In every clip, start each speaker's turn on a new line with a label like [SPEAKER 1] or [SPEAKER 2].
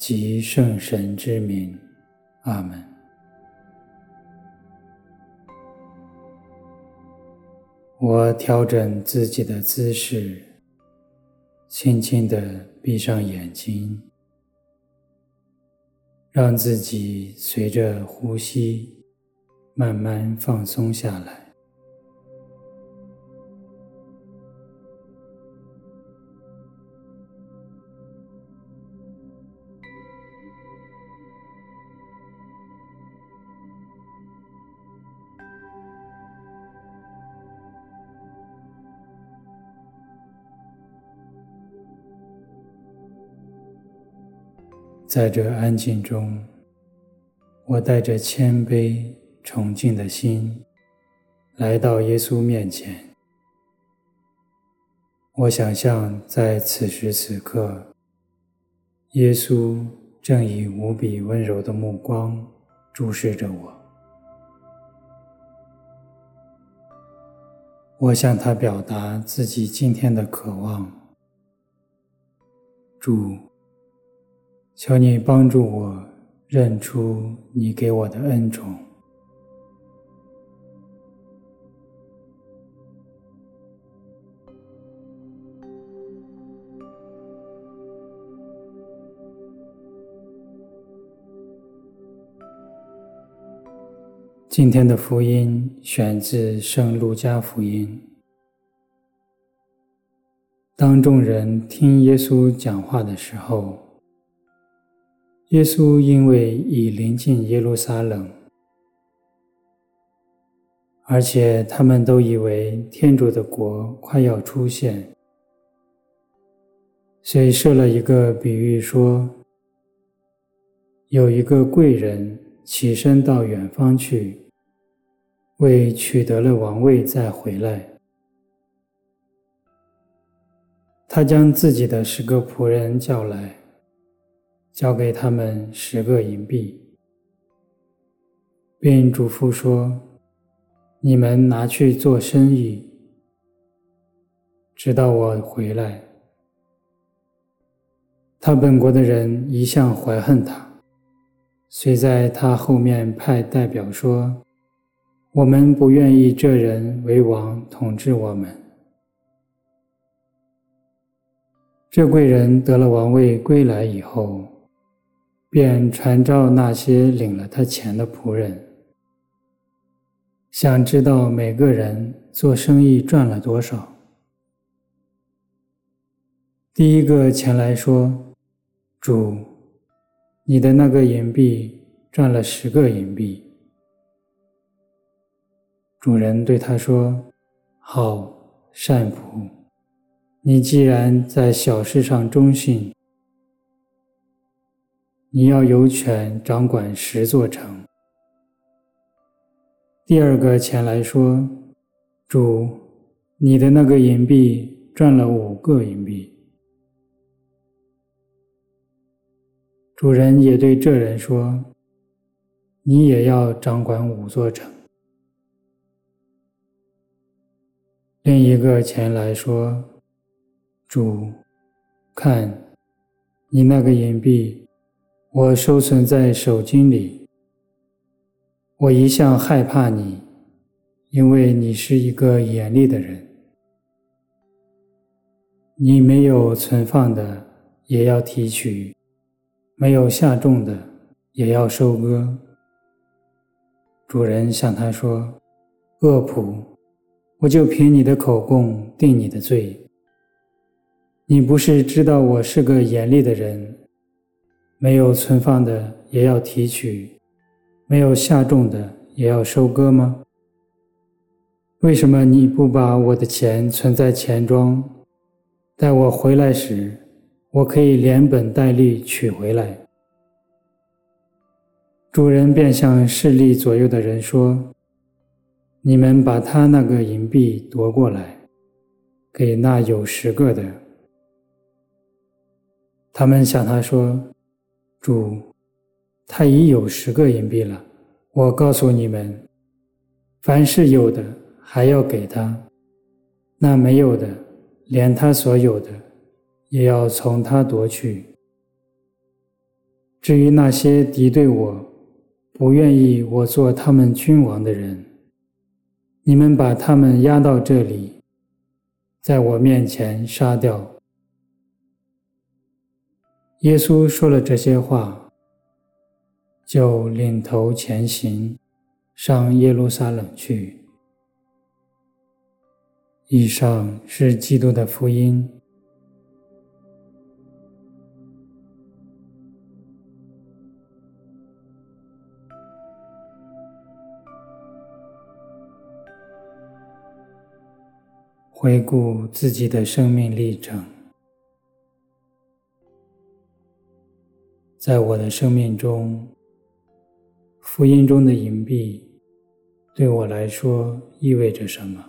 [SPEAKER 1] 及圣神之名，阿门。我调整自己的姿势，轻轻地闭上眼睛，让自己随着呼吸慢慢放松下来。在这安静中，我带着谦卑、崇敬的心来到耶稣面前。我想象在此时此刻，耶稣正以无比温柔的目光注视着我。我向他表达自己今天的渴望，主。求你帮助我认出你给我的恩宠。今天的福音选自《圣路加福音》。当众人听耶稣讲话的时候，耶稣因为已临近耶路撒冷，而且他们都以为天主的国快要出现，所以设了一个比喻说：有一个贵人起身到远方去，为取得了王位再回来，他将自己的十个仆人叫来。交给他们十个银币，并嘱咐说：“你们拿去做生意，直到我回来。”他本国的人一向怀恨他，遂在他后面派代表说：“我们不愿意这人为王统治我们。”这贵人得了王位归来以后，便传召那些领了他钱的仆人，想知道每个人做生意赚了多少。第一个前来说：“主，你的那个银币赚了十个银币。”主人对他说：“好，善仆，你既然在小事上忠信。”你要有权掌管十座城。第二个前来说：“主，你的那个银币赚了五个银币。”主人也对这人说：“你也要掌管五座城。”另一个前来说：“主，看，你那个银币。”我收存在手巾里。我一向害怕你，因为你是一个严厉的人。你没有存放的，也要提取；没有下种的，也要收割。主人向他说：“恶仆，我就凭你的口供定你的罪。你不是知道我是个严厉的人？”没有存放的也要提取，没有下种的也要收割吗？为什么你不把我的钱存在钱庄，待我回来时，我可以连本带利取回来？主人便向势力左右的人说：“你们把他那个银币夺过来，给那有十个的。”他们向他说：“主，他已有十个银币了。我告诉你们，凡是有的，还要给他；那没有的，连他所有的，也要从他夺去。至于那些敌对我、不愿意我做他们君王的人，你们把他们押到这里，在我面前杀掉。”耶稣说了这些话，就领头前行，上耶路撒冷去。以上是基督的福音。回顾自己的生命历程。在我的生命中，福音中的银币对我来说意味着什么？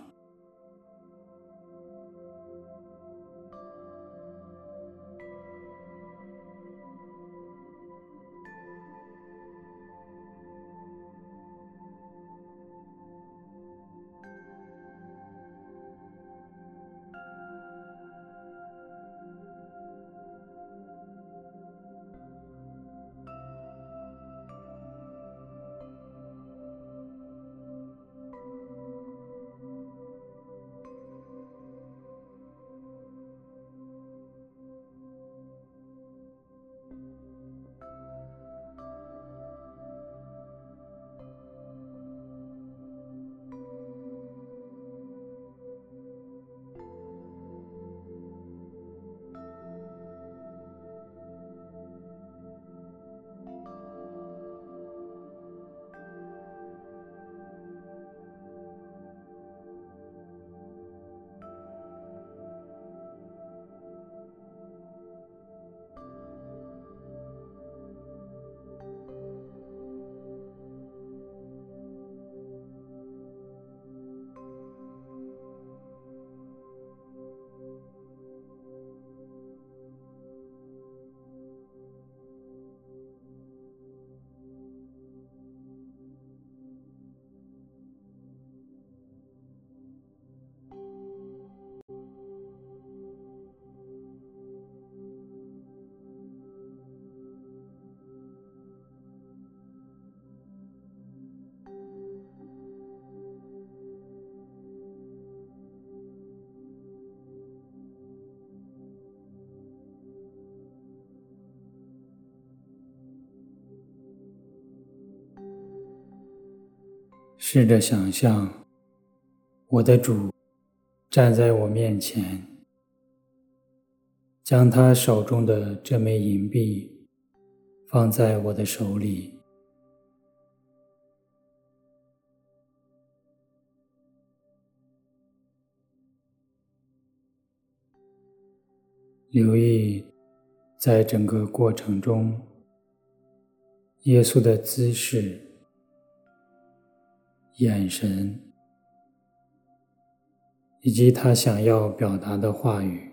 [SPEAKER 1] 试着想象，我的主站在我面前，将他手中的这枚银币放在我的手里，留意在整个过程中，耶稣的姿势。眼神，以及他想要表达的话语。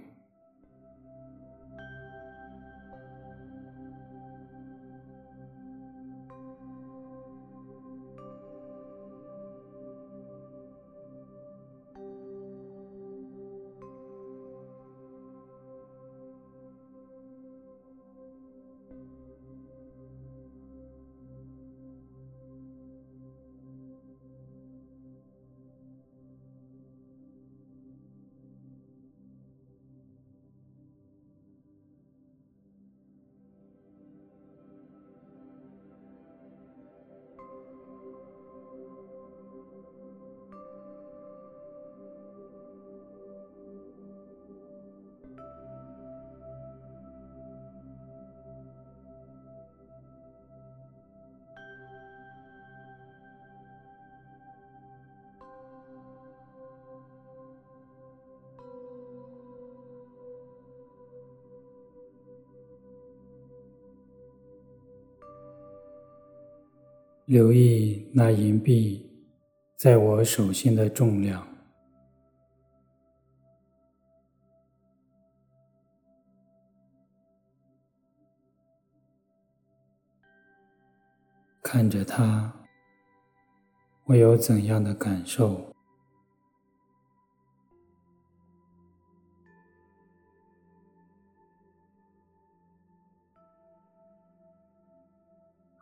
[SPEAKER 1] 留意那银币在我手心的重量。看着它，我有怎样的感受？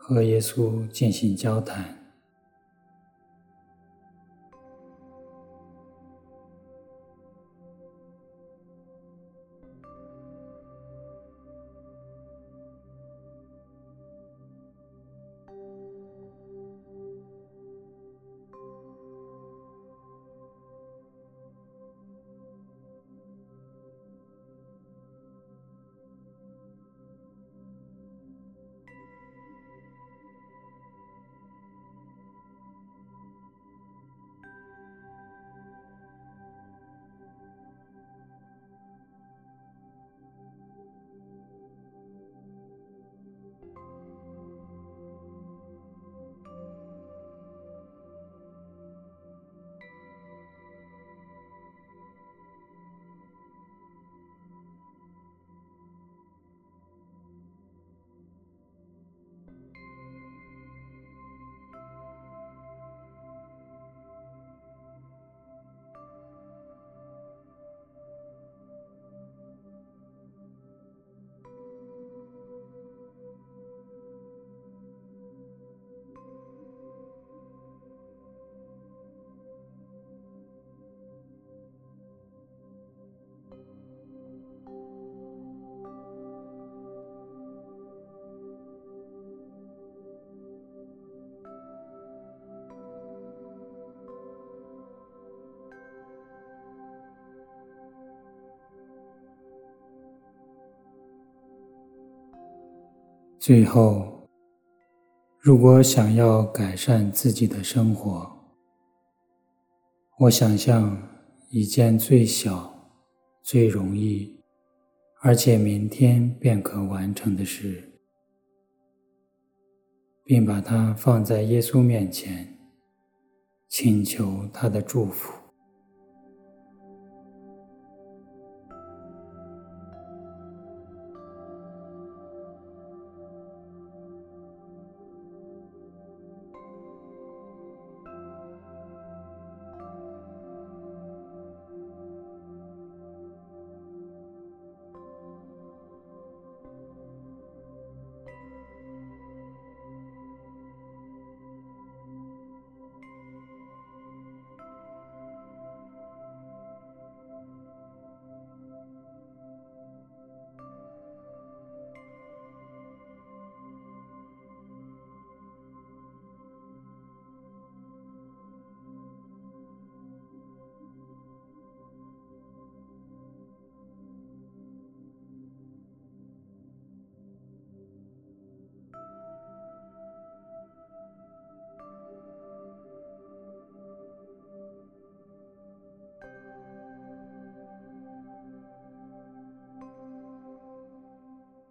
[SPEAKER 1] 和耶稣进行交谈。最后，如果想要改善自己的生活，我想象一件最小、最容易，而且明天便可完成的事，并把它放在耶稣面前，请求他的祝福。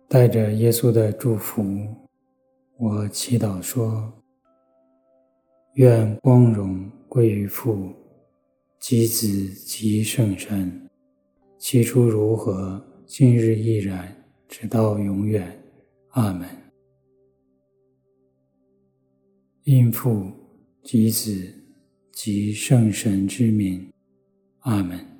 [SPEAKER 1] 带着耶稣的祝福，我祈祷说：愿光荣归于父、及子、及圣神，起初如何，今日亦然，直到永远。阿门。因父、及子、及圣神之名。阿门。